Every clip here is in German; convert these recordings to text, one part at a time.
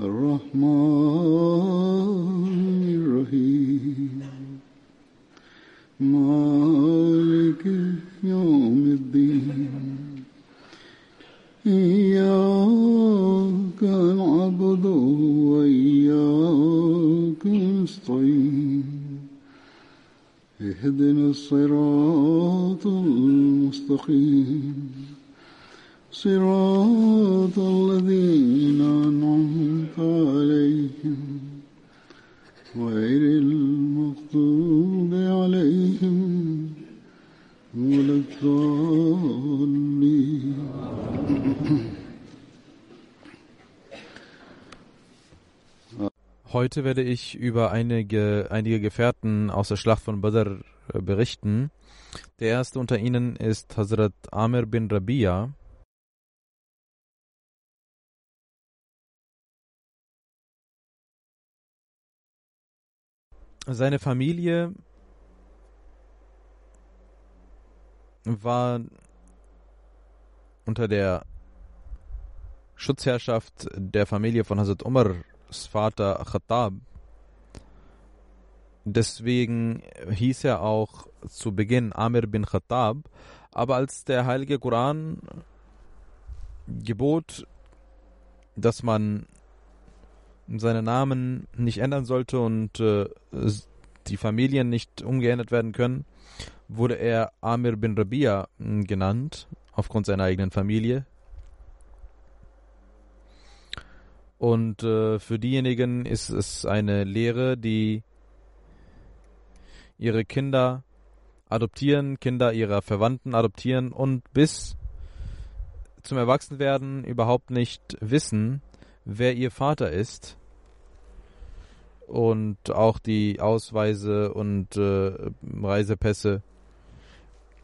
الرحمن الرحيم. مالك يوم الدين. إياك نعبد وإياك نستعين. اهدنا الصراط المستقيم. صراط الذين أنعمت عليهم غير المغضوب عليهم ولا الضالين Heute werde ich über einige, einige Gefährten aus der Schlacht von Badr äh, berichten. Der erste unter ihnen ist Hazrat Amir bin Rabia. Seine Familie war unter der Schutzherrschaft der Familie von Hazrat Umars Vater Khattab. Deswegen hieß er auch zu Beginn Amir bin Khattab. Aber als der heilige Koran gebot, dass man seinen Namen nicht ändern sollte und äh, die Familien nicht umgeändert werden können, wurde er Amir bin Rabia genannt, aufgrund seiner eigenen Familie. Und äh, für diejenigen ist es eine Lehre, die ihre Kinder adoptieren, Kinder ihrer Verwandten adoptieren und bis zum Erwachsenwerden überhaupt nicht wissen, wer ihr Vater ist. Und auch die Ausweise und äh, Reisepässe.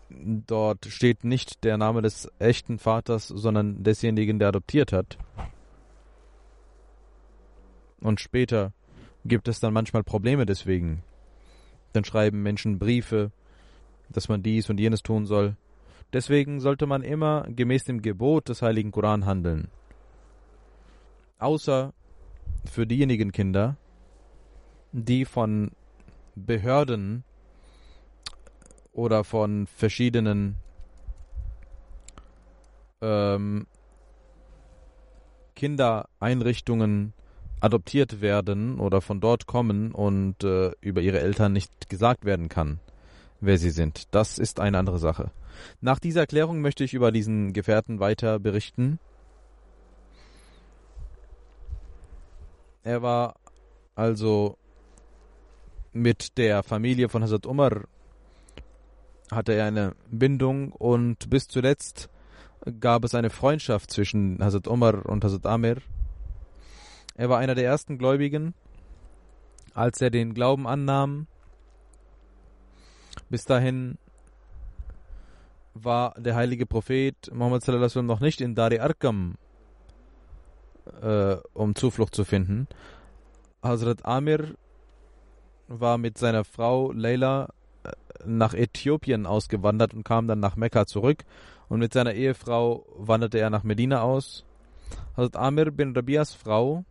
Dort steht nicht der Name des echten Vaters, sondern desjenigen, der adoptiert hat. Und später gibt es dann manchmal Probleme deswegen. Dann schreiben Menschen Briefe, dass man dies und jenes tun soll. Deswegen sollte man immer gemäß dem Gebot des Heiligen Koran handeln. Außer für diejenigen Kinder, die von Behörden oder von verschiedenen ähm, Kindereinrichtungen adoptiert werden oder von dort kommen und äh, über ihre Eltern nicht gesagt werden kann, wer sie sind. Das ist eine andere Sache. Nach dieser Erklärung möchte ich über diesen Gefährten weiter berichten. Er war also mit der Familie von Hazrat Umar hatte er eine Bindung und bis zuletzt gab es eine Freundschaft zwischen Hazrat Umar und Hazrat Amir. Er war einer der ersten Gläubigen, als er den Glauben annahm. Bis dahin war der heilige Prophet Muhammad sallallahu noch nicht in Dari Arkam, äh, um Zuflucht zu finden. Hazrat Amir war mit seiner Frau Leila äh, nach Äthiopien ausgewandert und kam dann nach Mekka zurück. Und mit seiner Ehefrau wanderte er nach Medina aus. Hazrat Amir bin Rabias Frau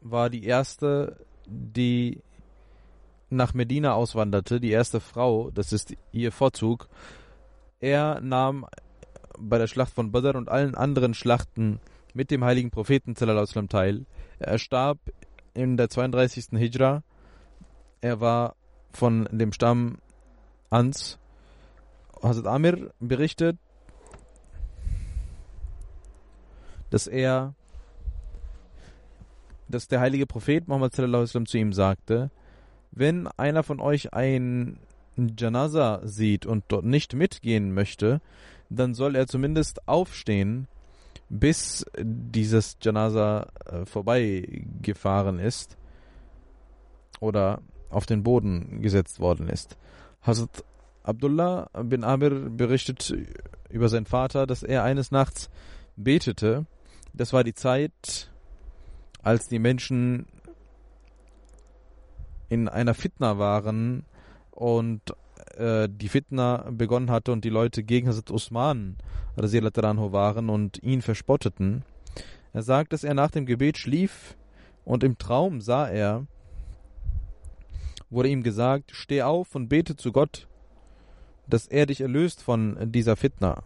war die erste, die nach Medina auswanderte, die erste Frau, das ist ihr Vorzug. Er nahm bei der Schlacht von Badr und allen anderen Schlachten mit dem heiligen Propheten teil. Er starb in der 32. Hijra. Er war von dem Stamm Ans. Hazrat Amir berichtet, dass er, dass der heilige Prophet Muhammad sallallahu alaihi zu ihm sagte, wenn einer von euch ein Janaza sieht und dort nicht mitgehen möchte, dann soll er zumindest aufstehen, bis dieses Janaza äh, vorbeigefahren ist oder auf den Boden gesetzt worden ist. Hazrat Abdullah bin Amir berichtet über seinen Vater, dass er eines Nachts betete. Das war die Zeit, als die Menschen in einer Fitna waren und äh, die Fitna begonnen hatte und die Leute gegen Hazrat Usman waren und ihn verspotteten. Er sagt, dass er nach dem Gebet schlief und im Traum sah er, wurde ihm gesagt, steh auf und bete zu Gott, dass er dich erlöst von dieser Fitna,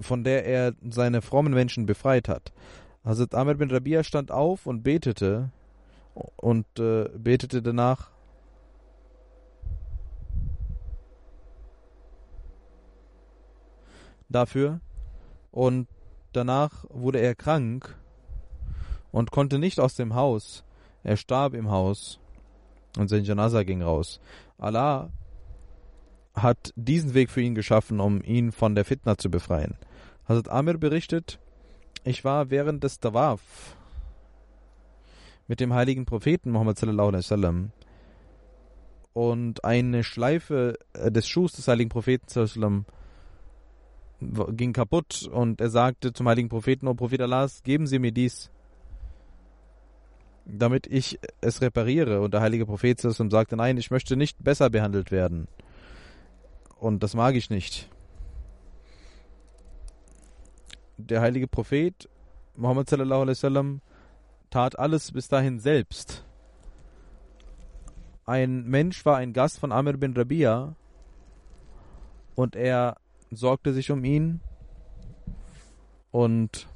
von der er seine frommen Menschen befreit hat. Hazrat Amr bin Rabia stand auf und betete und äh, betete danach dafür und danach wurde er krank und konnte nicht aus dem Haus. Er starb im Haus und sein Janaza ging raus. Allah hat diesen Weg für ihn geschaffen, um ihn von der Fitna zu befreien. Hazrat Amir berichtet, ich war während des Tawaf mit dem heiligen Propheten Muhammad sallallahu alaihi wasallam und eine Schleife äh, des Schuhs des heiligen Propheten sallallahu ging kaputt und er sagte zum heiligen Propheten, O Prophet Allah, geben Sie mir dies, damit ich es repariere. Und der heilige Prophet sagte, nein, ich möchte nicht besser behandelt werden. Und das mag ich nicht. Der heilige Prophet Muhammad sallallahu alaihi wasallam tat alles bis dahin selbst. Ein Mensch war ein Gast von Amir bin Rabia und er sorgte sich um ihn und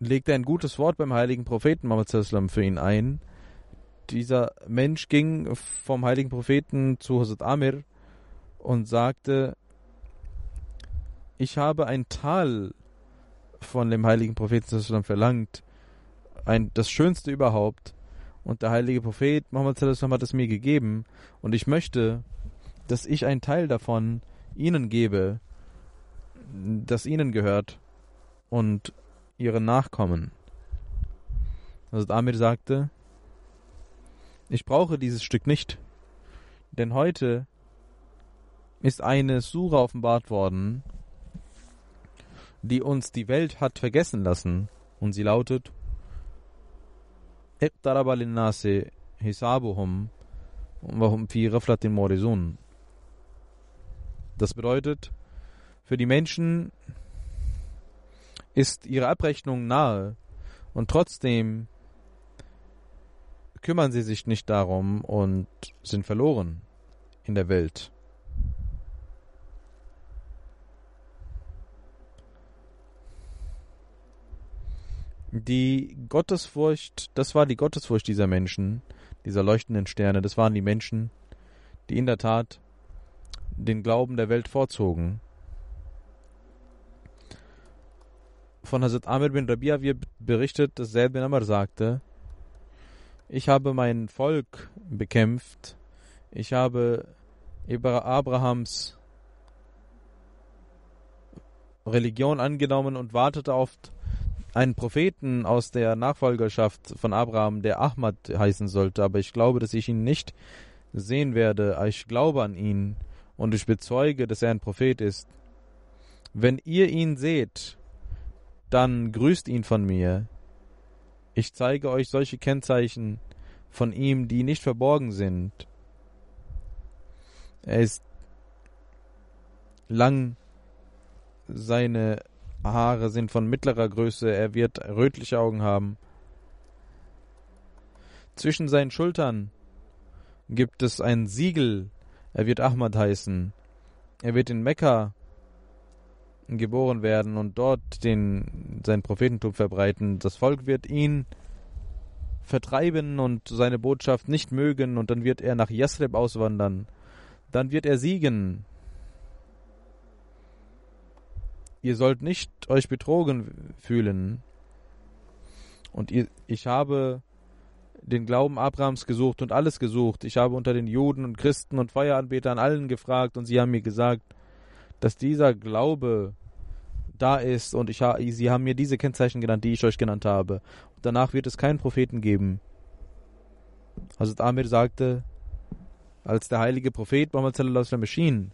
legte ein gutes Wort beim heiligen Propheten Muhammad für ihn ein. Dieser Mensch ging vom heiligen Propheten zu Hazrat Amir und sagte, ich habe ein Tal von dem heiligen Propheten verlangt, ein, das Schönste überhaupt. Und der heilige Prophet Muhammad hat es mir gegeben. Und ich möchte, dass ich einen Teil davon ihnen gebe, das ihnen gehört und ihren Nachkommen. Also Amir sagte, ich brauche dieses Stück nicht, denn heute ist eine Sura offenbart worden, die uns die Welt hat vergessen lassen, und sie lautet اقترب للناس حسابهم وهم في غفلة معرضون. Das bedeutet, für die Menschen ist ihre Abrechnung nahe und trotzdem kümmern sie sich nicht darum und sind verloren in der Welt. Die Gottesfurcht, das war die Gottesfurcht dieser Menschen, dieser leuchtenden Sterne, das waren die Menschen, die in der Tat den Glauben der Welt vorzogen. Von Hazrat Amir bin Rabia wird berichtet, dass Zaid bin Amr sagte, ich habe mein Volk bekämpft, ich habe Abrahams Religion angenommen und wartete auf einen Propheten aus der Nachfolgerschaft von Abraham, der Ahmad heißen sollte, aber ich glaube, dass ich ihn nicht sehen werde. Ich glaube an ihn und ich bezeuge, dass er ein Prophet ist. Wenn ihr ihn seht, dann grüßt ihn von mir. Ich zeige euch solche Kennzeichen von ihm, die nicht verborgen sind. Er ist lang, seine Haare sind von mittlerer Größe, er wird rötliche Augen haben. Zwischen seinen Schultern gibt es ein Siegel, er wird Ahmad heißen. Er wird in Mekka geboren werden und dort den, sein Prophetentum verbreiten. Das Volk wird ihn vertreiben und seine Botschaft nicht mögen und dann wird er nach Yasrib auswandern. Dann wird er siegen. Ihr sollt nicht euch betrogen fühlen. Und ihr, ich habe den Glauben Abrahams gesucht und alles gesucht. Ich habe unter den Juden und Christen und Feueranbetern allen gefragt und sie haben mir gesagt, dass dieser Glaube da ist und ich sie haben mir diese Kennzeichen genannt, die ich euch genannt habe. Und danach wird es keinen Propheten geben. Hazrat Amir sagte, als der heilige Prophet Muhammad sallallahu alaihi wasallam erschien,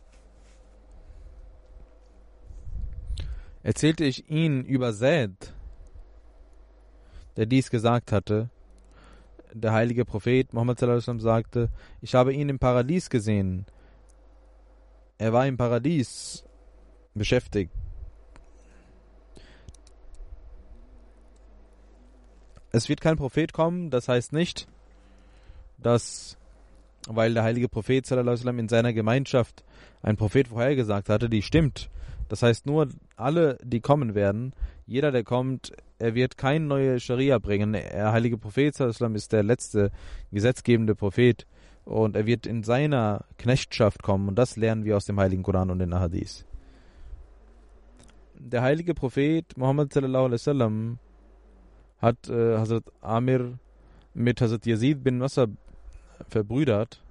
erzählte ich ihn über Zaid, der dies gesagt hatte. Der heilige Prophet Muhammad sagte, ich habe ihn im Paradies gesehen. Er war im Paradies beschäftigt. Es wird kein Prophet kommen, das heißt nicht, dass, weil der heilige Prophet in seiner Gemeinschaft ein Prophet vorhergesagt hatte, die stimmt. Das heißt nur, alle, die kommen werden, jeder, der kommt, er wird keine neue Scharia bringen. Der heilige Prophet ist der letzte gesetzgebende Prophet und er wird in seiner Knechtschaft kommen und das lernen wir aus dem heiligen Koran und den Ahadith. Der heilige Prophet Muhammad sallallahu hat äh, Hazrat Amir mit Hazrat Yazid bin Wasser verbrüdert.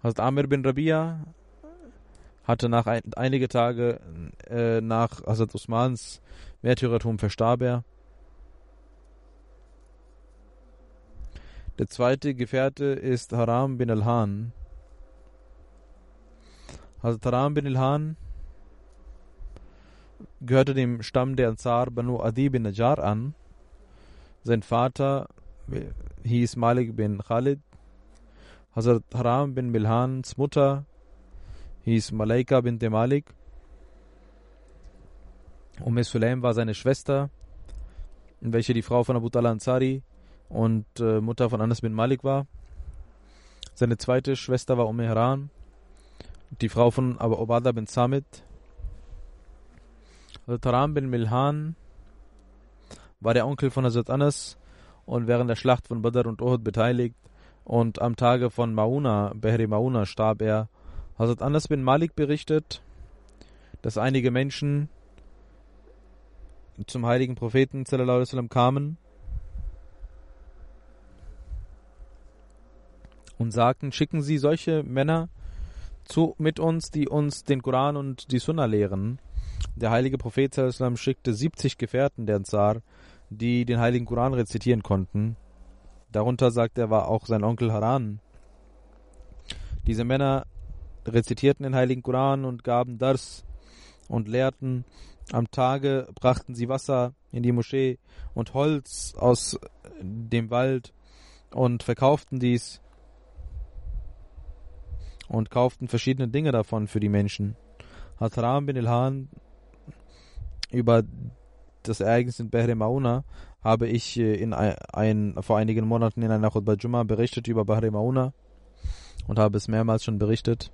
Hazrat Amir bin Rabia hatte nach ein, einige Tage äh, nach Hazrat Usmans Märtyrertum verstarb er. Der zweite Gefährte ist Haram bin al-Han. Hazrat Haram bin al-Han gehörte dem Stamm der Ansar Banu Adi bin Najjar an. Sein Vater hieß Malik bin Khalid. Hazrat Haram bin Milhans Mutter hieß Malaika bin Malik. Umm Sulaim war seine Schwester, welche die Frau von Abu Talha Ansari und äh, Mutter von Anas bin Malik war. Seine zweite Schwester war Umm Haran, die Frau von Abu Obada bin Samit. Haram bin Milhan war der Onkel von Hazrat Anas und während der Schlacht von Badr und Uhud beteiligt. Und am Tage von Mauna, Behri Mauna, starb er. Hazrat Anas bin Malik berichtet, dass einige Menschen zum heiligen Propheten sallam, kamen und sagten, schicken Sie solche Männer zu, mit uns, die uns den Koran und die Sunna lehren. Der heilige Prophet sallam, schickte 70 Gefährten der Ansar, die den heiligen Koran rezitieren konnten. Darunter, sagt er, war auch sein Onkel Haran. Diese Männer rezitierten den heiligen Koran und gaben Dars und lehrten. Am Tage brachten sie Wasser in die Moschee und Holz aus dem Wald und verkauften dies und kauften verschiedene Dinge davon für die Menschen. Hatram bin Ilhan über das Ereignis in Bahre Mauna habe ich äh, in ein, ein, vor einigen Monaten in einer Khutbah Jumma berichtet über Bahre Mauna und habe es mehrmals schon berichtet.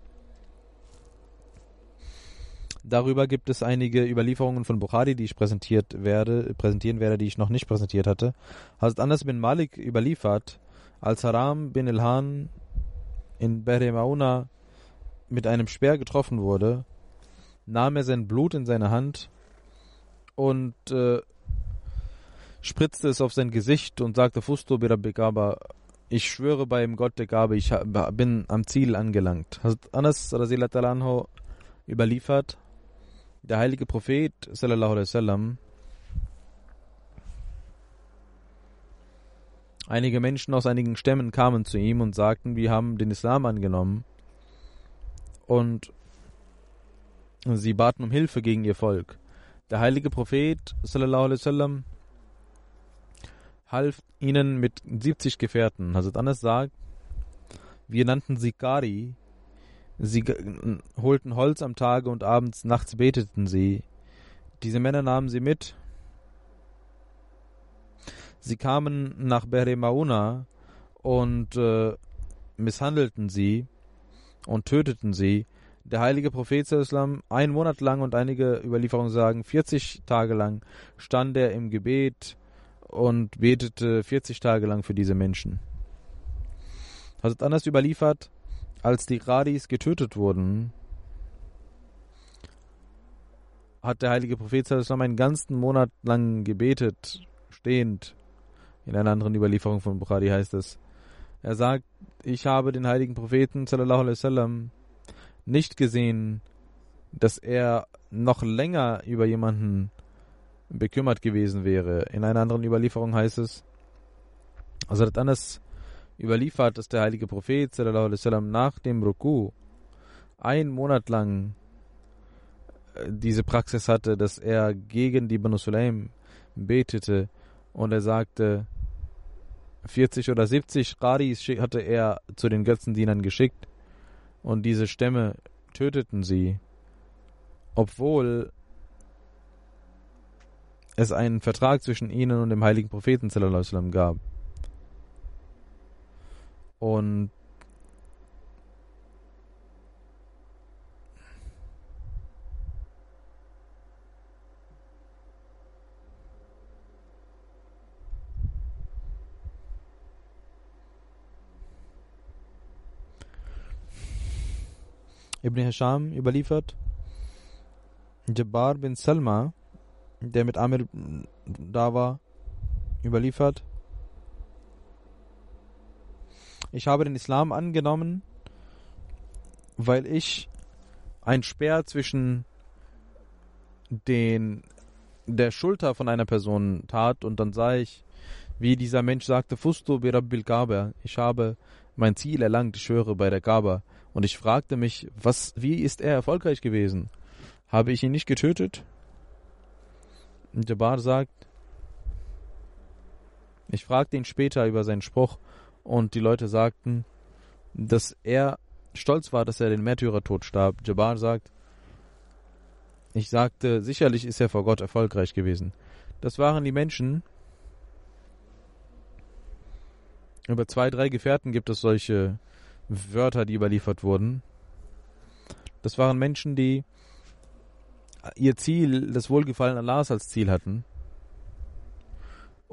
Darüber gibt es einige Überlieferungen von Bukhari, die ich präsentiert werde, präsentieren werde, die ich noch nicht präsentiert hatte. Hazrat Anas bin Malik überliefert, als Haram bin Ilhan in Bahre Mauna mit einem Speer getroffen wurde, nahm er sein Blut in seine Hand und äh, spritzte es auf sein Gesicht und sagte, Fusto Birabikaba, ich schwöre beim Gott der Gabe, ich bin am Ziel angelangt. Hazrat Anas anhu überliefert, der heilige Prophet sallallahu alaihi wasallam Einige Menschen aus einigen Stämmen kamen zu ihm und sagten, wir haben den Islam angenommen und sie baten um Hilfe gegen ihr Volk. Der heilige Prophet sallallahu alaihi wasallam half ihnen mit 70 Gefährten. Hazrat Anas sagt, wir nannten sie Kari. Sie holten Holz am Tage und abends, nachts beteten sie. Diese Männer nahmen sie mit. Sie kamen nach Bere Mauna und äh, misshandelten sie und töteten sie. der heilige Prophet Islam einen Monat lang und einige Überlieferungen sagen 40 Tage lang stand er im Gebet und betete 40 Tage lang für diese Menschen. Hazrat Anas überliefert, als die Radis getötet wurden, hat der heilige Prophet Islam einen ganzen Monat lang gebetet, stehend. In einer anderen Überlieferung von Bukhari heißt es, er sagt, ich habe den heiligen Propheten sallallahu wasallam nicht gesehen, dass er noch länger über jemanden bekümmert gewesen wäre. In einer anderen Überlieferung heißt es, also hat Anas überliefert, dass der heilige Prophet sallam, nach dem Ruku einen Monat lang äh, diese Praxis hatte, dass er gegen die Banu Sulaim betete und er sagte, 40 oder 70 Qadis hatte er zu den Götzendienern geschickt und diese Stämme töteten sie, obwohl es einen Vertrag zwischen ihnen und dem heiligen Propheten sallam, gab. Und Ibn Hisham überliefert, Jabbar bin Salma, der mit Amir da war, überliefert, ich habe den Islam angenommen, weil ich ein Speer zwischen den der Schulter von einer Person tat und dann sah ich, wie dieser Mensch sagte, Fusto bi Rabbil Kaaba, ich habe mein Ziel erlangt, ich schwöre bei der Kaaba. Und ich fragte mich, was, wie ist er erfolgreich gewesen? Habe ich ihn nicht getötet? Und Jabbar sagt, ich fragte ihn später über seinen Spruch und die Leute sagten, dass er stolz war, dass er den Märtyrertod starb. Jabbar sagt, ich sagte, sicherlich ist er vor Gott erfolgreich gewesen. Das waren die Menschen. Über zwei, drei Gefährten gibt es solche Wörter, die überliefert wurden. Das waren Menschen, die ihr Ziel, das Wohlgefallen Allahs als Ziel hatten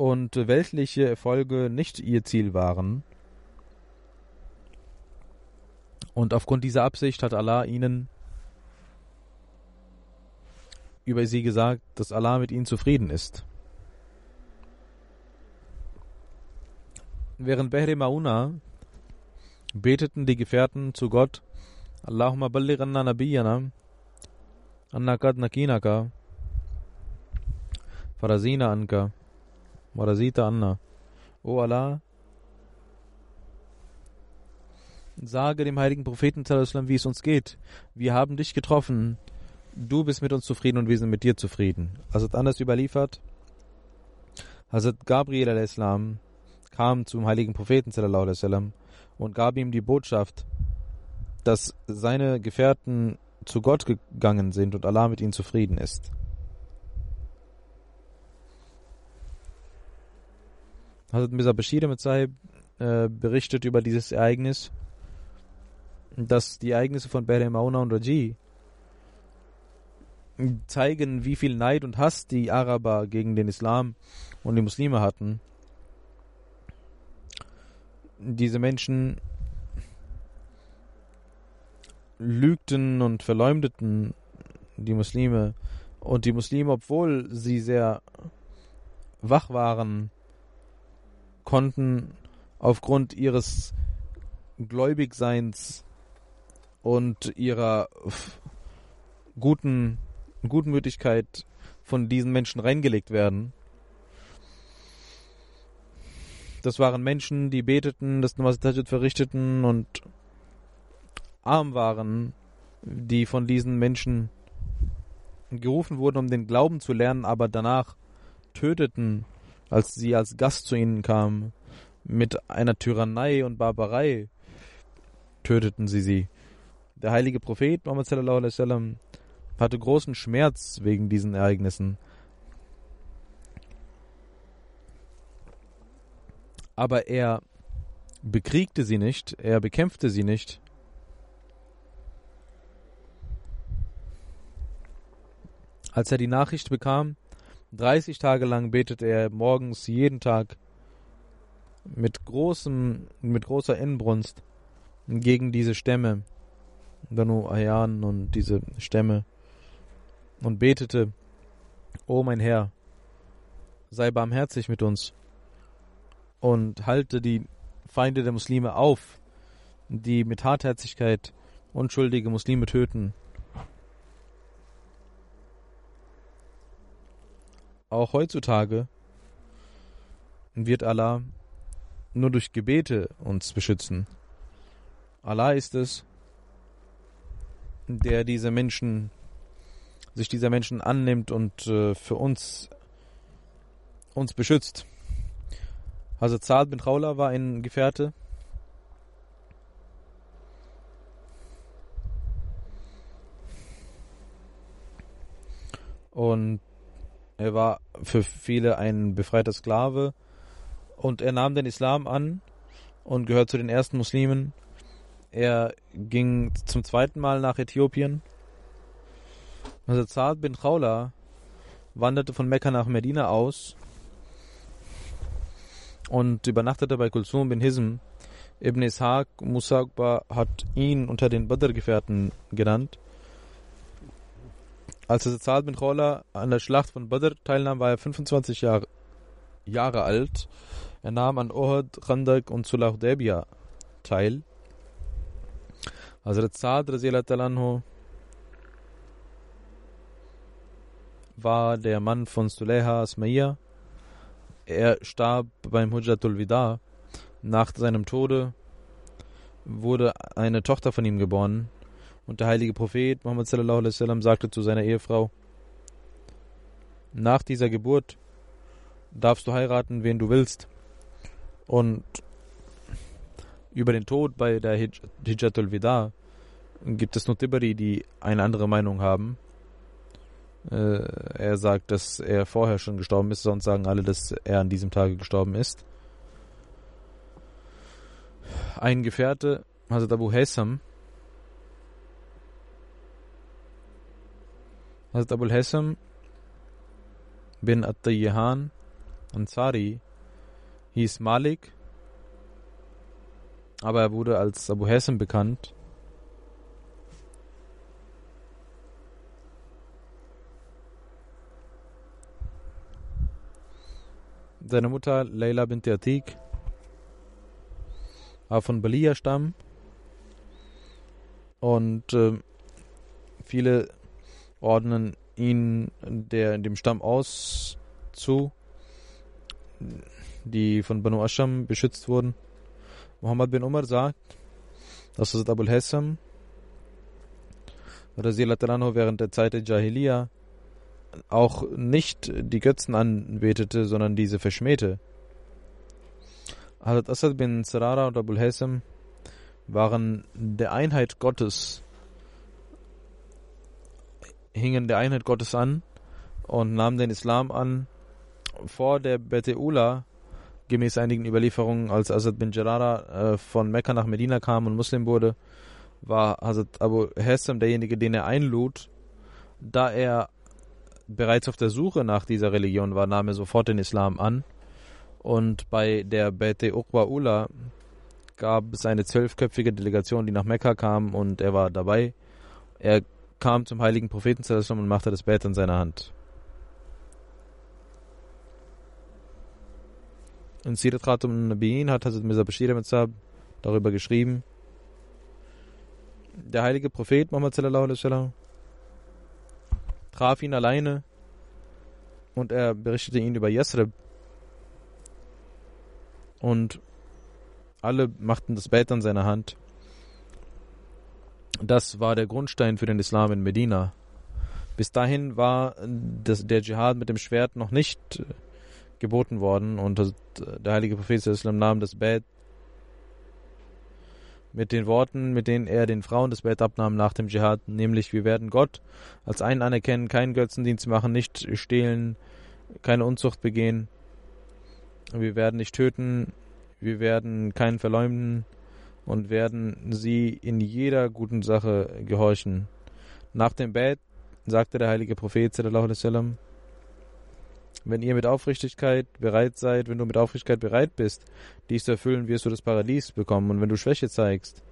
und weltliche Erfolge nicht ihr Ziel waren. Und aufgrund dieser Absicht hat Allah ihnen über sie gesagt, dass Allah mit ihnen zufrieden ist. Während Behre Mauna beteten die Gefährten zu Gott, Allahumma balligh anna nabiyyana, anna kad nakinaka, farazina anka, warazita anna. O Allah, sage dem heiligen Propheten, wie es uns geht. Wir haben dich getroffen. Du bist mit uns zufrieden und wir sind mit dir zufrieden. Hazrat anders überliefert, Hazrat Gabriel al-Islam kam zum heiligen Propheten und gab ihm die Botschaft, dass seine Gefährten zu Gott gegangen sind und Allah mit ihnen zufrieden ist. Hazrat Mirza Bashir mit Sahib äh, berichtet über dieses Ereignis, dass die Ereignisse von Behr Mauna und Raji zeigen, wie viel Neid und Hass die Araber gegen den Islam und die Muslime hatten. Diese Menschen lügten und verleumdeten die Muslime. Und die Muslime, obwohl sie sehr wach waren, konnten aufgrund ihres Gläubigseins und ihrer guten Gutmütigkeit von diesen Menschen reingelegt werden. Das waren Menschen, die beteten, das Namaz Tajid verrichteten und arm waren, die von diesen Menschen gerufen wurden, um den Glauben zu lernen, aber danach töteten, als sie als Gast zu ihnen kamen. Mit einer Tyrannei und Barbarei töteten sie sie. Der heilige Prophet Muhammad sallallahu alaihi wasallam hatte großen Schmerz wegen diesen Ereignissen. Aber er bekriegte sie nicht, er bekämpfte sie nicht. Als er die Nachricht bekam, 30 Tage lang betete er morgens jeden Tag mit großem, mit großer Inbrunst gegen diese Stämme, Banu Ayan und diese Stämme und betete, O mein Herr, sei barmherzig mit uns und halte die Feinde der Muslime auf, die mit Hartherzigkeit unschuldige Muslime töten. Auch heutzutage wird Allah nur durch Gebete uns beschützen. Allah ist es, der diese Menschen, sich dieser Menschen annimmt und äh, für uns, uns beschützt. Also Zad bin Raula war ein Gefährte. Und er war für viele ein befreiter Sklave und er nahm den Islam an und gehört zu den ersten Muslimen. Er ging zum zweiten Mal nach Äthiopien. Also Zad bin Khawla wanderte von Mekka nach Medina aus und übernachtete bei Kulsum bin Hism. Ibn Ishaq Musagba hat ihn unter den Badr-Gefährten genannt. Als Zad bin Khawla an der Schlacht von Badr teilnahm, war er 25 Jahre, Jahre alt. Er nahm an Ohad, Khandak und Sulah Hudaybiyah teil. Hazrat Saad war der Mann von Suleha Asmaia. Er starb beim Hujjatul Wida. Nach seinem Tode wurde eine Tochter von ihm geboren. Und der heilige Prophet Muhammad sallallahu alaihi wasallam sagte zu seiner Ehefrau: Nach dieser Geburt darfst du heiraten, wen du willst. Und über den Tod bei der Hijjatul Wida gibt es nur Tiberi, die eine andere Meinung haben. Äh, er sagt, dass er vorher schon gestorben ist, sonst sagen alle, dass er an diesem Tage gestorben ist. Ein Gefährte, Hazrat Abu Haysam, Hazrat Abu Haysam bin At-Tayyihan Ansari hieß Malik, aber er wurde als Abu Hassan bekannt. Seine Mutter Leila bint Atik war von Balia Stamm und äh, viele ordnen ihn der, dem Stamm aus zu die von Banu Asham beschützt wurden. Muhammad bin Umar sagt, dass Hazrat Abul Hassam während der Zeit der Jahiliya auch nicht die Götzen anbetete, sondern diese verschmähte. Hazrat Asad bin Sarara und Abul Hassam waren der Einheit Gottes, hingen der Einheit Gottes an und nahmen den Islam an vor der Beteula gemäß einigen Überlieferungen, als Asad bin Jarara äh, von Mekka nach Medina kam und Muslim wurde, war Hazrat Abu Hassam derjenige, den er einlud. Da er bereits auf der Suche nach dieser Religion war, nahm er sofort den Islam an. Und bei der Bete Uqba Ula gab es eine zwölfköpfige Delegation, die nach Mekka kam und er war dabei. Er kam zum heiligen Propheten und machte das Bett in seiner Hand. In Sirat Khatum Nabiin hat Hazrat Mirza Bashir Ahmad darüber geschrieben. Der heilige Prophet Muhammad sallallahu alaihi wasallam traf ihn alleine und er berichtete ihn über Yasrib. Und alle machten das Bett an seiner Hand. Das war der Grundstein für den Islam in Medina. Bis dahin war das, der Dschihad mit dem Schwert noch nicht geboten worden. Und der heilige Prophet Islam nahm das Bett mit den Worten, mit denen er den Frauen das Bett abnahm nach dem Dschihad, nämlich wir werden Gott als einen anerkennen, keinen Götzendienst machen, nicht stehlen, keine Unzucht begehen, wir werden nicht töten, wir werden keinen verleumden und werden sie in jeder guten Sache gehorchen. Nach dem Bett sagte der heilige Prophet wenn ihr mit Aufrichtigkeit bereit seid, wenn du mit Aufrichtigkeit bereit bist, dies zu erfüllen, wirst du das Paradies bekommen. Und wenn du Schwäche zeigst,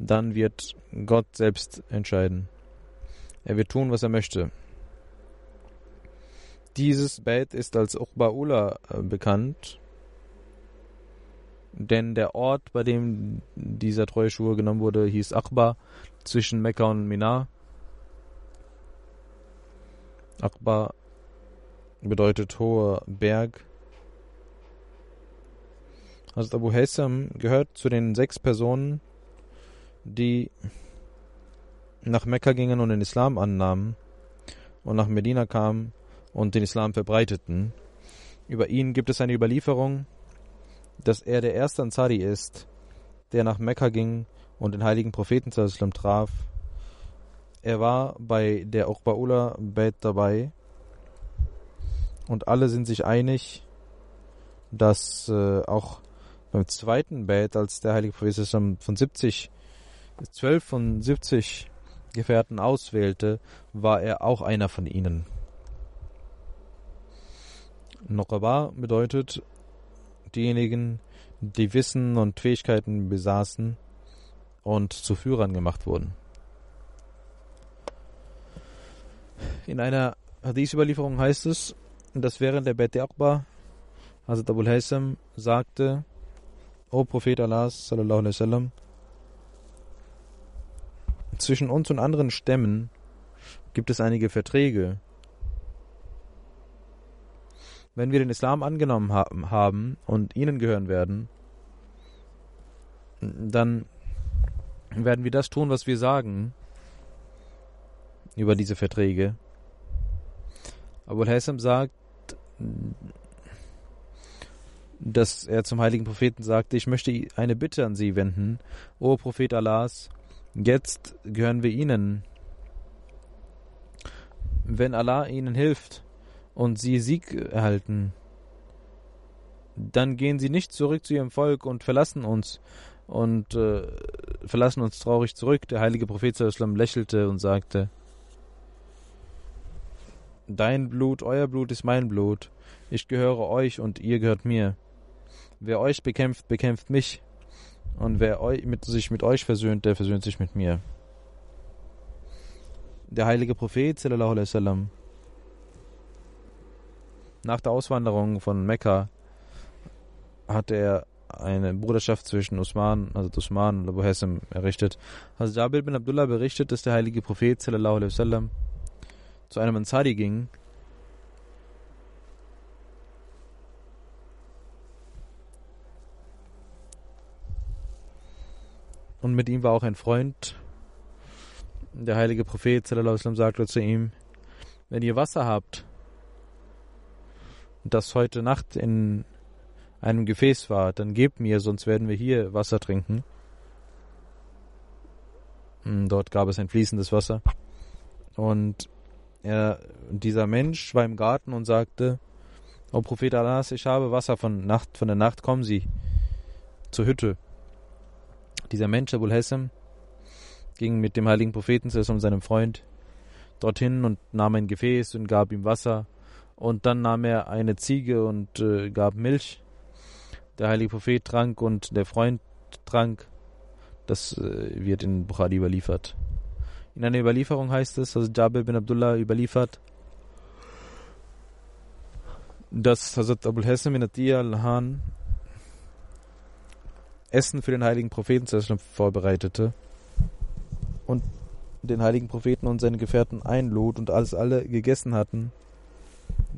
dann wird Gott selbst entscheiden. Er wird tun, was er möchte. Dieses Bett ist als Uqba'ula äh, bekannt, denn der Ort, bei dem dieser treue Schuhe genommen wurde, hieß Aqba zwischen Mekka und Mina. Aqba bedeutet hoher Berg. Also Abu Haysam gehört zu den sechs Personen, die nach Mekka gingen und den Islam annahmen und nach Medina kamen und den Islam verbreiteten. Über ihn gibt es eine Überlieferung, dass er der erste Ansari ist, der nach Mekka ging und den heiligen Propheten traf. Er war bei der Uqba'ula Beit dabei und alle sind sich einig, dass äh, auch beim zweiten Bett, als der heilige Prophet von 70, 12 von 70 Gefährten auswählte, war er auch einer von ihnen. Noqaba bedeutet diejenigen, die Wissen und Fähigkeiten besaßen und zu Führern gemacht wurden. In einer Hadith-Überlieferung heißt es, dass während der Bet Aqba Hazrat Abul Haysam sagte, O Prophet Allah wasallam, zwischen uns und anderen Stämmen gibt es einige Verträge. Wenn wir den Islam angenommen haben und ihnen gehören werden, dann werden wir das tun, was wir sagen über diese Verträge. Abul Haysam sagt, dass er zum heiligen Propheten sagte, ich möchte eine Bitte an Sie wenden. O Prophet Allahs, jetzt gehören wir Ihnen. Wenn Allah Ihnen hilft und Sie Sieg erhalten, dann gehen Sie nicht zurück zu Ihrem Volk und verlassen uns und äh, verlassen uns traurig zurück. Der heilige Prophet lächelte und sagte, Dein Blut, euer Blut ist mein Blut. Ich gehöre euch und ihr gehört mir. Wer euch bekämpft, bekämpft mich. Und wer mit, sich mit euch versöhnt, der versöhnt sich mit mir. Der heilige Prophet, sallallahu alaihi wasallam, nach der Auswanderung von Mekka hat er eine Bruderschaft zwischen Usman, also Usman und Abu Hassim errichtet. Also Jabir bin Abdullah berichtet, dass der heilige Prophet sallallahu alaihi wasallam zu einem Ansari ging, und mit ihm war auch ein Freund. Der heilige Prophet sallam, sagte zu ihm, wenn ihr Wasser habt, das heute Nacht in einem Gefäß war, dann gebt mir, sonst werden wir hier Wasser trinken. Hm, dort gab es ein fließendes Wasser. Und er, dieser Mensch war im Garten und sagte, O Prophet Allahs, ich habe Wasser von, Nacht, von der Nacht, kommen Sie zur Hütte. Dieser Mensch, Abul Hassam, ging mit dem heiligen Propheten, und seinem Freund, dorthin und nahm ein Gefäß und gab ihm Wasser. Und dann nahm er eine Ziege und äh, gab Milch. Der heilige Prophet trank und der Freund trank. Das äh, wird in Bukhari überliefert. In einer Überlieferung heißt es, also Jabir bin Abdullah überliefert, dass Hazrat Abul Hassam bin Atiyah al-Han Essen für den heiligen Propheten vorbereitete und den heiligen Propheten und seine Gefährten einlud und als alle gegessen hatten,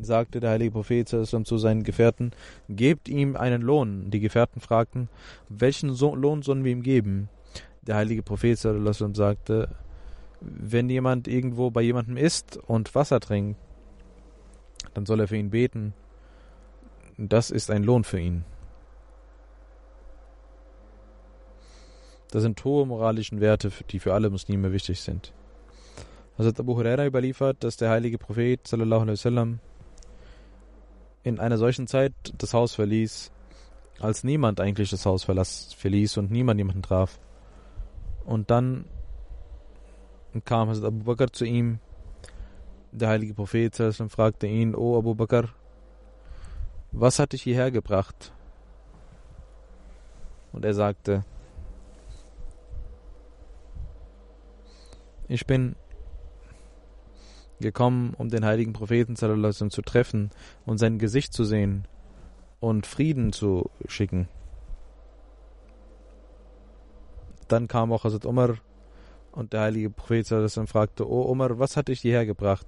sagte der heilige Prophet zu seinen Gefährten, gebt ihm einen Lohn. Die Gefährten fragten, welchen Lohn sollen wir ihm geben? Der heilige Prophet sagte, wenn jemand irgendwo bei jemandem isst und Wasser trinkt, dann soll er für ihn beten. Das ist ein Lohn für ihn. Das sind hohe moralischen Werte, die für alle Muslime wichtig sind. Hat Abu Huraira überliefert, dass der heilige Prophet sallallahu alaihi wasallam in einer solchen Zeit das Haus verließ, als niemand eigentlich das Haus verließ und niemand jemanden traf. Und dann kam Hazrat Abu Bakr zu ihm Der heilige Prophet fragte ihn, O Abu Bakr, was hat dich hierher gebracht? Und er sagte, ich bin gekommen, um den heiligen Propheten zu treffen und sein Gesicht zu sehen und Frieden zu schicken. Dann kam auch Hazrat Umar und der heilige Prophet fragte, O Umar, was hat dich hierher gebracht?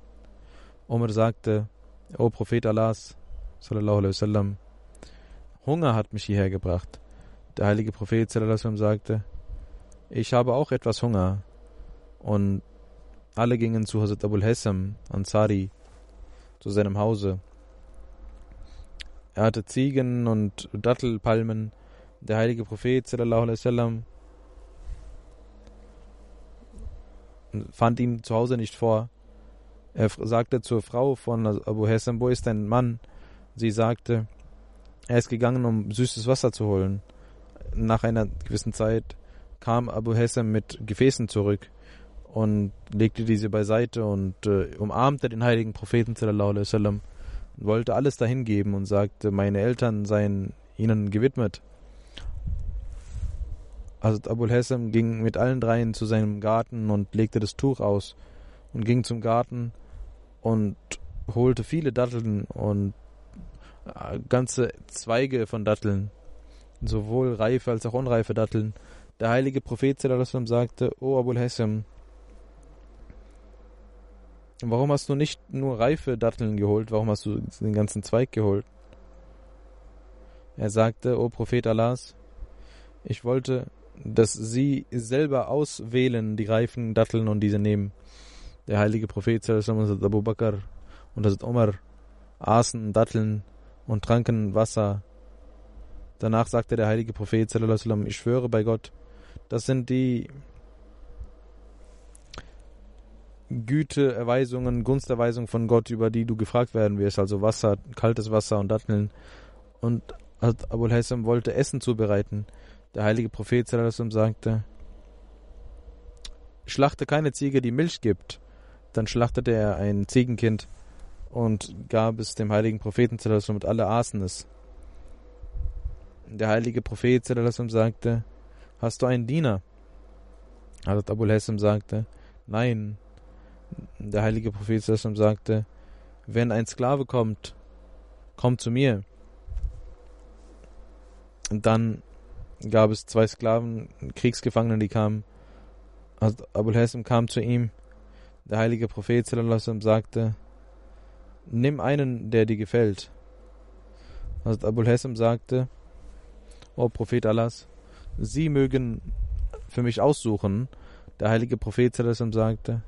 Umar sagte, O Prophet Allahs, sallallahu alaihi wasallam, Hunger hat mich hierher gebracht. Der heilige Prophet sallallahu alaihi wasallam sagte, ich habe auch etwas Hunger. Und alle gingen zu Hazrat Abul Hassam Ansari, zu seinem Hause. Er hatte Ziegen und Dattelpalmen. Der heilige Prophet sallallahu fand ihn zu Hause nicht vor. Er sagte zur Frau von Abu Hassam, wo ist dein Mann? Sie sagte, er ist gegangen, um süßes Wasser zu holen. Nach einer gewissen Zeit kam Abu Hassam mit Gefäßen zurück und legte diese beiseite und äh, umarmte den heiligen Propheten sallallahu alaihi wasallam und wollte alles dahin geben und sagte, meine Eltern seien ihnen gewidmet. Also Abul Hassam ging mit allen dreien zu seinem Garten und legte das Tuch aus und ging zum Garten und holte viele Datteln und äh, ganze Zweige von Datteln, sowohl reife als auch unreife Datteln. Der heilige Prophet sagte, O Abul Hassam, warum hast du nicht nur reife Datteln geholt, warum hast du den ganzen Zweig geholt? Er sagte, O Prophet Allahs, ich wollte dass sie selber auswählen, die reifen Datteln und diese nehmen. Der heilige Prophet Abu Bakr und Hazrat Omar aßen Datteln und tranken Wasser. Danach sagte der heilige Prophet ich schwöre bei Gott, das sind die Güteerweisungen, Gunsterweisungen von Gott, über die du gefragt werden wirst, also Wasser, kaltes Wasser und Datteln. Und Abul Hassam wollte Essen zubereiten. Der heilige Prophet sagte, schlachte keine Ziege, die Milch gibt. Dann schlachtete er ein Ziegenkind und gab es dem heiligen Propheten und alle aßen es. Der heilige Prophet sagte, hast du einen Diener? Hazrat Abu Hassam sagte, nein. Der heilige Prophet sagte, wenn ein Sklave kommt, komm zu mir. Und dann gab es zwei Sklaven, Kriegsgefangene, die kamen. Also Abul Hassam kam zu ihm. Der heilige Prophet sagte, nimm einen, der dir gefällt. Also Abul Hassam sagte, O Prophet Allahs, Sie mögen für mich aussuchen. Der heilige Prophet sagte,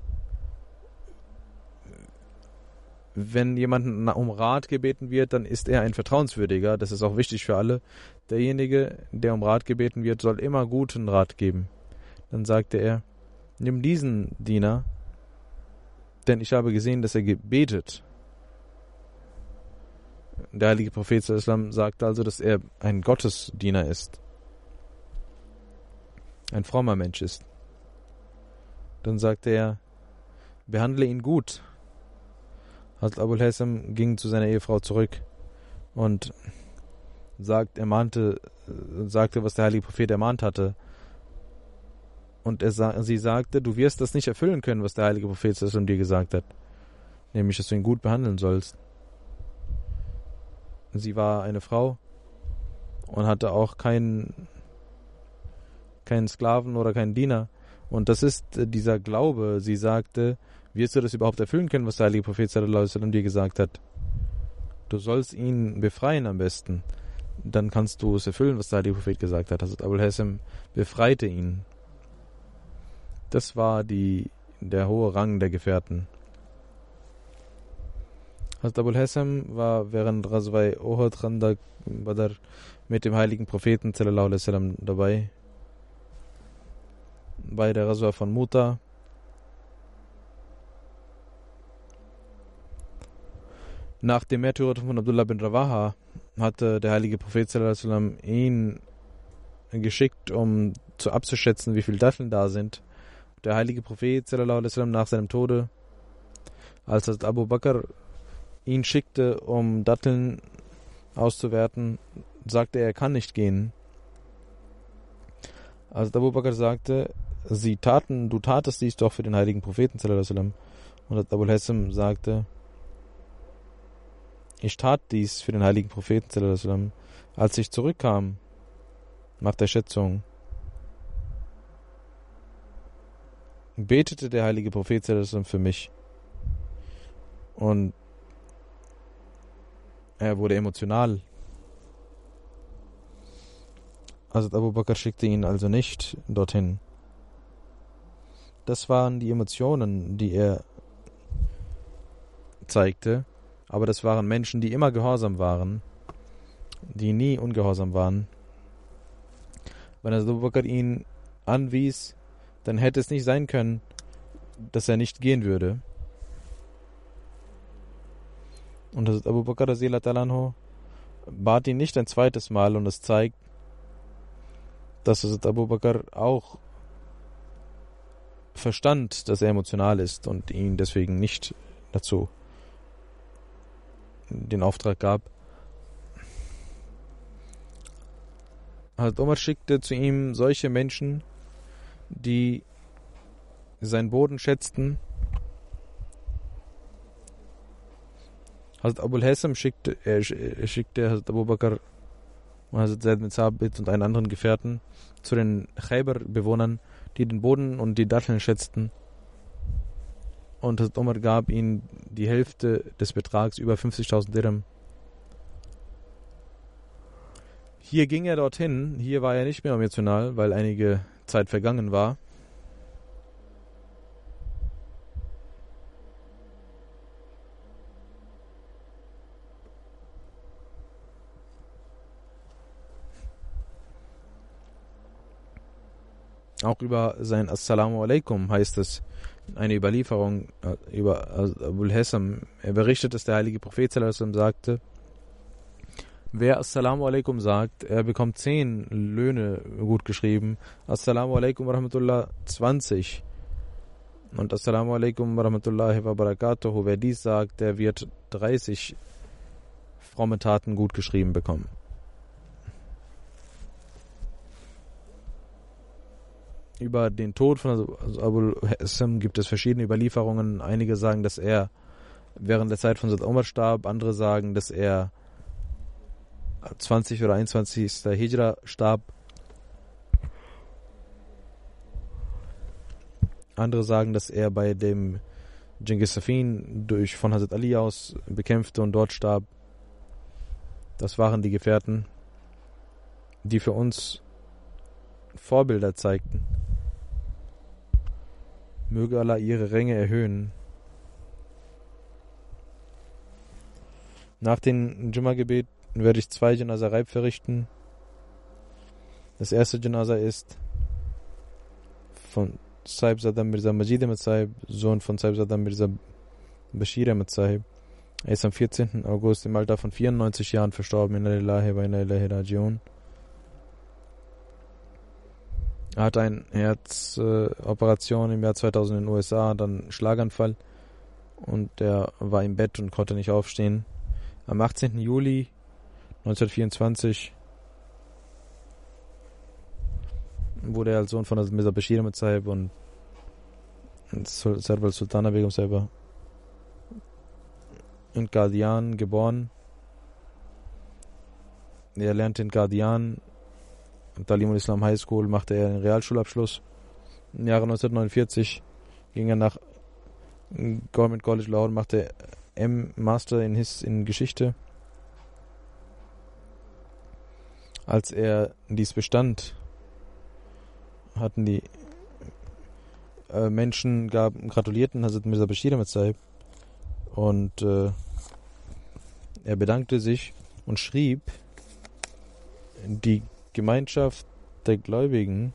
wenn jemand um Rat gebeten wird, dann ist er ein Vertrauenswürdiger. Das ist auch wichtig für alle. Derjenige, der um Rat gebeten wird, soll immer guten Rat geben. Dann sagte er, nimm diesen Diener, denn ich habe gesehen, dass er gebetet. Der heilige Prophet Islam sagte also, dass er ein Gottesdiener ist. Ein frommer Mensch ist. Dann sagte er, behandle ihn gut Hazrat Abul Hassam ging zu seiner Ehefrau zurück und sagt, er mahnte, sagte, was der heilige Prophet ermahnt hatte. Und er, sie sagte, du wirst das nicht erfüllen können, was der heilige Prophet dir gesagt hat. Nämlich, dass du ihn gut behandeln sollst. Sie war eine Frau und hatte auch keinen, keinen Sklaven oder keinen Diener. Und das ist dieser Glaube. Sie sagte, wirst du das überhaupt erfüllen können, was der heilige Prophet sallam, dir gesagt hat? Du sollst ihn befreien am besten. Dann kannst du es erfüllen, was der heilige Prophet gesagt hat. Also Abul Hassam befreite ihn. Das war die, der hohe Rang der Gefährten. Hazrat Abul Hassam war während Razwai Ohad Khandak Badr mit dem heiligen Propheten sallam, dabei. Bei der Razwa von Muta Nach dem Märtyrertum von Abdullah bin Rawaha hatte der heilige Prophet ihn geschickt, um zu abzuschätzen, wie viele Datteln da sind. Der heilige Prophet nach seinem Tode Als Abu Bakr ihn schickte, um Datteln auszuwerten, sagte er, er kann nicht gehen. Als Abu Bakr sagte, sie taten, du tatest dies doch für den heiligen Propheten und Abu Hassam sagte, ich tat dies für den heiligen Propheten als ich zurückkam nach der Schätzung. Betete der heilige Prophet für mich und er wurde emotional. Also Abu Bakr schickte ihn also nicht dorthin. Das waren die Emotionen, die er zeigte, aber das waren Menschen, die immer gehorsam waren, die nie ungehorsam waren. Wenn Abu Bakr ihn anwies, dann hätte es nicht sein können, dass er nicht gehen würde. Und das Abu Bakr anhu bat ihn nicht ein zweites Mal und es zeigt, dass das Abu Bakr auch verstand, dass er emotional ist und ihn deswegen nicht dazu den Auftrag gab. Hazrat Omar schickte zu ihm solche Menschen, die seinen Boden schätzten. Hazrat Abul Hassam schickte, er, schickte Hazrat Abu Bakr und Hazrat Zaid bin Sabit und einen anderen Gefährten zu den Khaybar-Bewohnern, die den Boden und die Datteln schätzten. Und Hazrat Omar gab ihnen die Hälfte des Betrags, über 50.000 Dirham. Hier ging er dorthin, hier war er nicht mehr emotional, weil einige Zeit vergangen war. Auch über sein Assalamu alaikum heißt es eine Überlieferung äh, über Abul Hassam. Er berichtet, dass der heilige Prophet sagte, wer Assalamu alaikum sagt, er bekommt zehn Löhne gut geschrieben. Assalamu alaikum rahmatullah 20. Und Assalamu alaikum rahmatullahi wa barakatuhu, wer dies sagt, der wird 30 fromme Taten gut geschrieben bekommen. Über den Tod von Abu Hassan gibt es verschiedene Überlieferungen. Einige sagen, dass er während der Zeit von Sad Umar starb, andere sagen, dass er 20 oder 21. Hijra starb. Andere sagen, dass er bei dem Genghis Safin durch von Hazrat Ali aus bekämpfte und dort starb. Das waren die Gefährten, die für uns Vorbilder zeigten. Möge Allah ihre Ränge erhöhen. Nach dem Jumma-Gebet werde ich zwei Janaza Reib verrichten. Das erste Janaza ist von Saib Sadam Mirza Majid Ahmed Saib, Sohn von Saib Sadam Mirza Bashir Ahmed Saib. Er ist am 14. August im Alter von 94 Jahren verstorben. in Lillahi wa inna ilahi rajiun. Er hatte eine Herzoperation äh, im Jahr 2000 in den USA, dann einen Schlaganfall und er war im Bett und konnte nicht aufstehen. Am 18. Juli 1924 wurde er als Sohn von Mirza Bashir mit Saib und Serval Sultana Begum selber in Qadian geboren. Er lernte in Qadian Talimul Islam High School machte er einen Realschulabschluss. Im Jahre 1949 ging er nach Government College Lahore und machte M Master in, in Geschichte. Als er dies bestand, hatten die äh, Menschen gab, gratulierten Hazrat Mirza Bashir Saib und äh, er bedankte sich und schrieb die Gemeinschaft der Gläubigen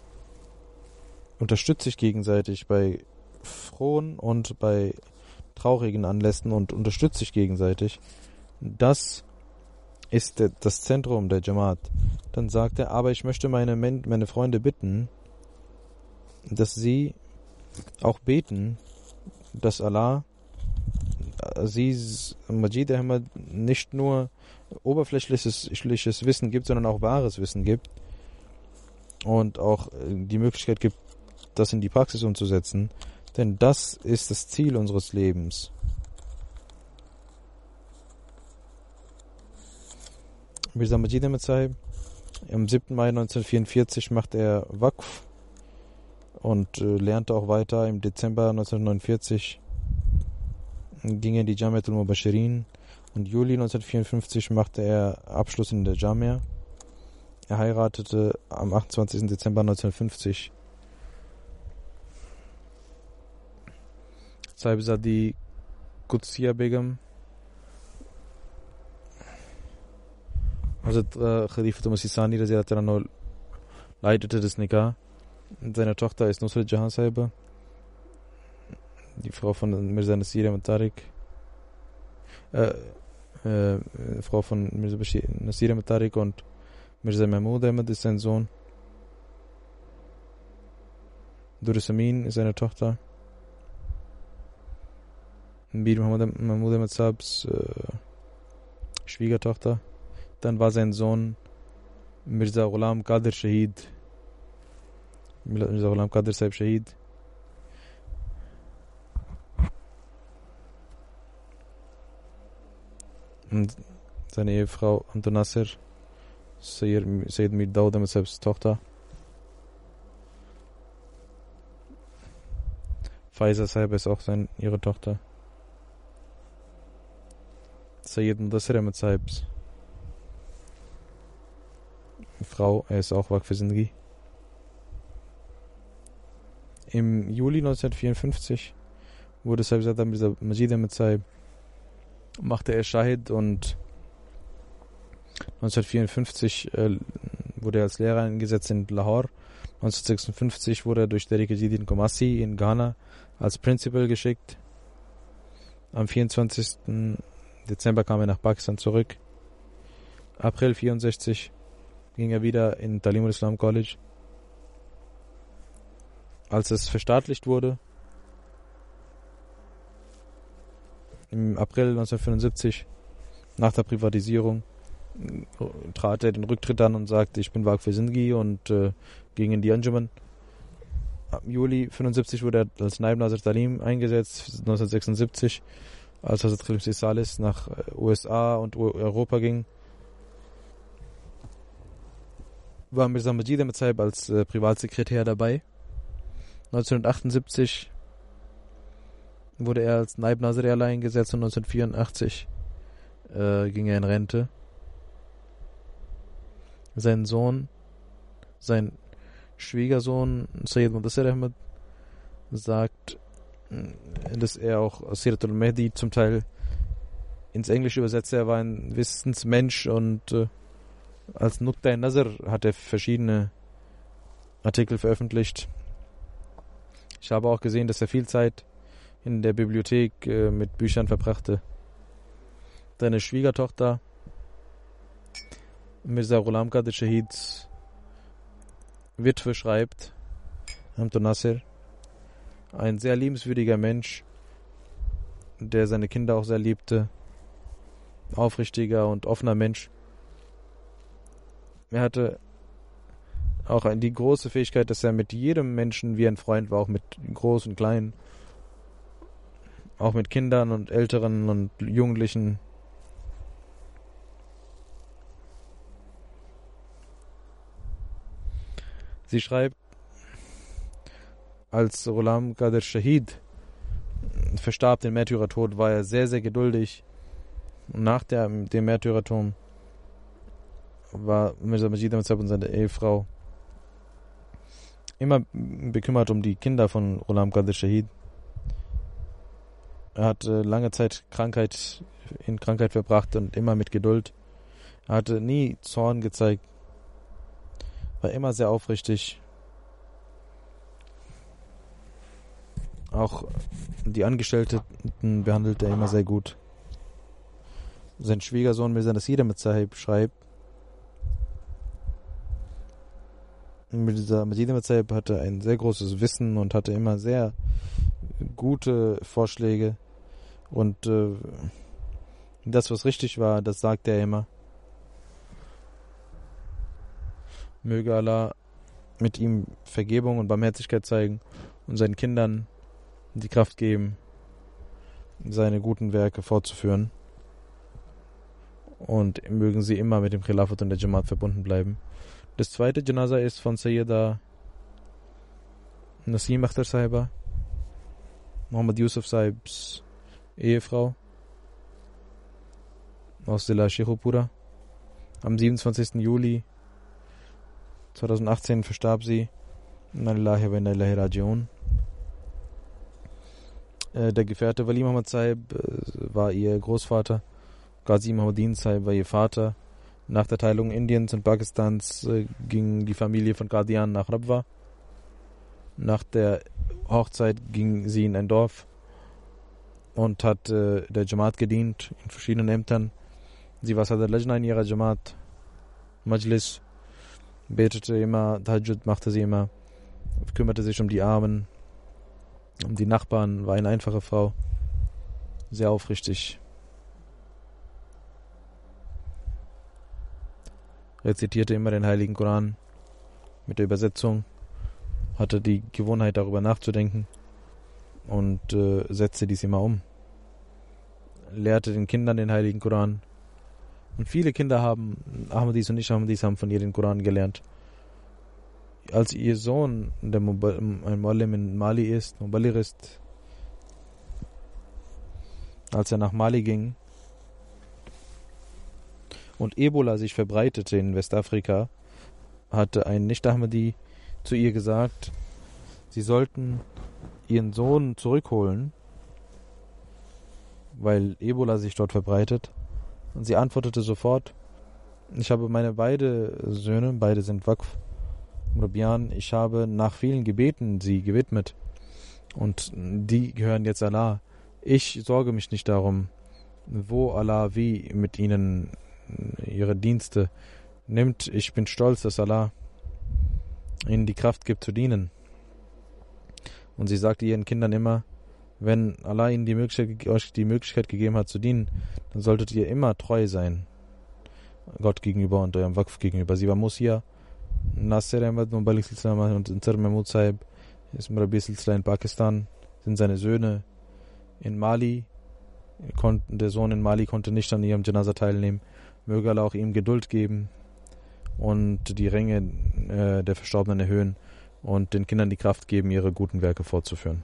unterstützt sich gegenseitig bei frohen und bei traurigen Anlässen und unterstützt sich gegenseitig. Das ist das Zentrum der Jamaat. Dann sagt er, aber ich möchte meine, meine Freunde bitten, dass sie auch beten, dass Allah Aziz Majid Ahmad nicht nur oberflächliches Wissen gibt, sondern auch wahres Wissen gibt und auch die Möglichkeit gibt, das in die Praxis umzusetzen. Denn das ist das Ziel unseres Lebens. Mirza Majid am 7. Mai 1944 macht er Waqf und äh, lernte auch weiter. Im Dezember 1949 ging er in die Jamiat al-Mubashirin und Juli 1954 machte er Abschluss in der Jamia. Er heiratete am 28. Dezember 1950 Saibzadi Qudsiya Begum. Hazrat äh, Khalifa Masisani leitete das Nikah. Seine Tochter ist Nusrat Jahan Saiba, die Frau von Mirza Nasir Tariq. Äh, äh, Frau von Mirza Bashir, Nasir Ahmed Tariq und Mirza Mahmoud Ahmed ist sein Sohn. Duris Amin ist seine Tochter. Mir Muhammad Mahmoud Ahmed Sabs äh, Schwiegertochter. Dann war sein Sohn Mirza Ghulam Qadir Shahid. Mirza Ghulam Qadir Saib Shahid. Und seine Ehefrau Anton Nasser, Sayyid Mir Daud Tochter. Faiza Saib ist auch sein, ihre Tochter. Sayyid Mudassir Saibs Frau, er ist auch Waqf Zindagi. Im Juli 1954 wurde Saibzada Mirza Majid Saib machte er Shahid und 1954 äh, wurde er als Lehrer eingesetzt in Lahore. 1956 wurde er durch Derek Jidin Komassi in Ghana als Principal geschickt. Am 24. Dezember kam er nach Pakistan zurück. April 64 ging er wieder in Talim Islam College. Als es verstaatlicht wurde, im April 1975, nach der Privatisierung, trat er den Rücktritt an und sagte, ich bin Waqf Sindhi und äh, ging in die Anjuman. Im Juli 1975 wurde er als Naib Nazir Talim eingesetzt, 1976, als Hazrat Khalif Salis nach äh, USA und Europa ging war Mirza Majid Saib als äh, Privatsekretär dabei. 1978 wurde er als Naib Nasir eingesetzt und 1984 äh, ging er in Rente. Sein Sohn, sein Schwiegersohn Sayyid Mudassir Ahmed sagt, äh, dass er auch Siratul Mehdi zum Teil ins Englische übersetzte. Er war ein Wissensmensch und äh, als Nukta Nazar hat er verschiedene Artikel veröffentlicht. Ich habe auch gesehen, dass er viel Zeit in der Bibliothek äh, mit Büchern verbrachte. Seine Schwiegertochter Mirza Ghulam Qadir Shahids Witwe schreibt, Hamdun Nasir, ein sehr liebenswürdiger Mensch, der seine Kinder auch sehr liebte, aufrichtiger und offener Mensch. Er hatte auch die große Fähigkeit, dass er mit jedem Menschen wie ein Freund war, auch mit Groß und Klein, auch mit Kindern und Älteren und Jugendlichen. Sie schreibt, als Rolam Qadir Shahid verstarb den Märtyrertod, war er sehr, sehr geduldig. Nach der, dem Märtyrertod war Mirza Majid und seine Ehefrau immer bekümmert um die Kinder von Ghulam Qadir Shahid. Er hat äh, lange Zeit Krankheit in Krankheit verbracht und immer mit Geduld. Er hatte nie Zorn gezeigt, war immer sehr aufrichtig. Auch die Angestellten behandelte er immer sehr gut. Sein Schwiegersohn Mirza Nasir mit Sahib schreibt, Mirza Zaib hatte ein sehr großes Wissen und hatte immer sehr gute Vorschläge Und äh, das, was richtig war, das sagt er immer. Möge Allah mit ihm Vergebung und Barmherzigkeit zeigen und seinen Kindern die Kraft geben, seine guten Werke fortzuführen. Und mögen sie immer mit dem Khilafat und der Jamaat verbunden bleiben. Das zweite Janaza ist von Sayyida Nasim Akhtar Sahiba, Muhammad Yusuf Sahibs Ehefrau aus Dila Sheikhupura. Am 27. Juli 2018 verstarb sie. Nalillahi wa inna rajiun. Äh, der Gefährte Wali Muhammad Saib äh, war ihr Großvater. Ghazi Muhammadin Saib war ihr Vater. Nach der Teilung Indiens und Pakistans äh, ging die Familie von Qadian nach Rabwa. Nach der Hochzeit ging sie in ein Dorf und hat äh, der Jamaat gedient in verschiedenen Ämtern. Sie war Sadr Lajna in ihrer Jamaat, Majlis, betete immer, Tahajjud machte sie immer, kümmerte sich um die Armen, um die Nachbarn, war eine einfache Frau, sehr aufrichtig. Rezitierte immer den Heiligen Koran mit der Übersetzung, hatte die Gewohnheit darüber nachzudenken und äh, setzte dies immer um. Lehrte den Kindern den Heiligen Koran. Und viele Kinder haben, Ahmadis und Nicht-Ahmadis haben von ihr den Koran gelernt als ihr Sohn, der ein Mollem in Mali ist, Mubalir ist, als er nach Mali ging und Ebola sich verbreitete in Westafrika, hatte ein Nicht-Ahmadi zu ihr gesagt, sie sollten ihren Sohn zurückholen, weil Ebola sich dort verbreitet. Und sie antwortete sofort, ich habe meine beide Söhne, beide sind Wakf, Rabbian, ich habe nach vielen Gebeten sie gewidmet und die gehören jetzt Allah. Ich sorge mich nicht darum, wo Allah wie mit ihnen ihre Dienste nimmt. Ich bin stolz, dass Allah ihnen die Kraft gibt zu dienen. Und sie sagte ihren Kindern immer, wenn Allah ihnen die Möglichkeit, euch die Möglichkeit gegeben hat zu dienen, dann solltet ihr immer treu sein. Gott gegenüber und eurem Wakf gegenüber. Sie war Musia Nasser Ahmad Mubalik Silsila und Inter Mahmud Saib Silsila in Pakistan, sind seine Söhne in Mali. Der Sohn in Mali konnte nicht an ihrem Janaza teilnehmen. Möge Allah auch ihm Geduld geben und die Ränge äh, der Verstorbenen erhöhen und den Kindern die Kraft geben, ihre guten Werke fortzuführen.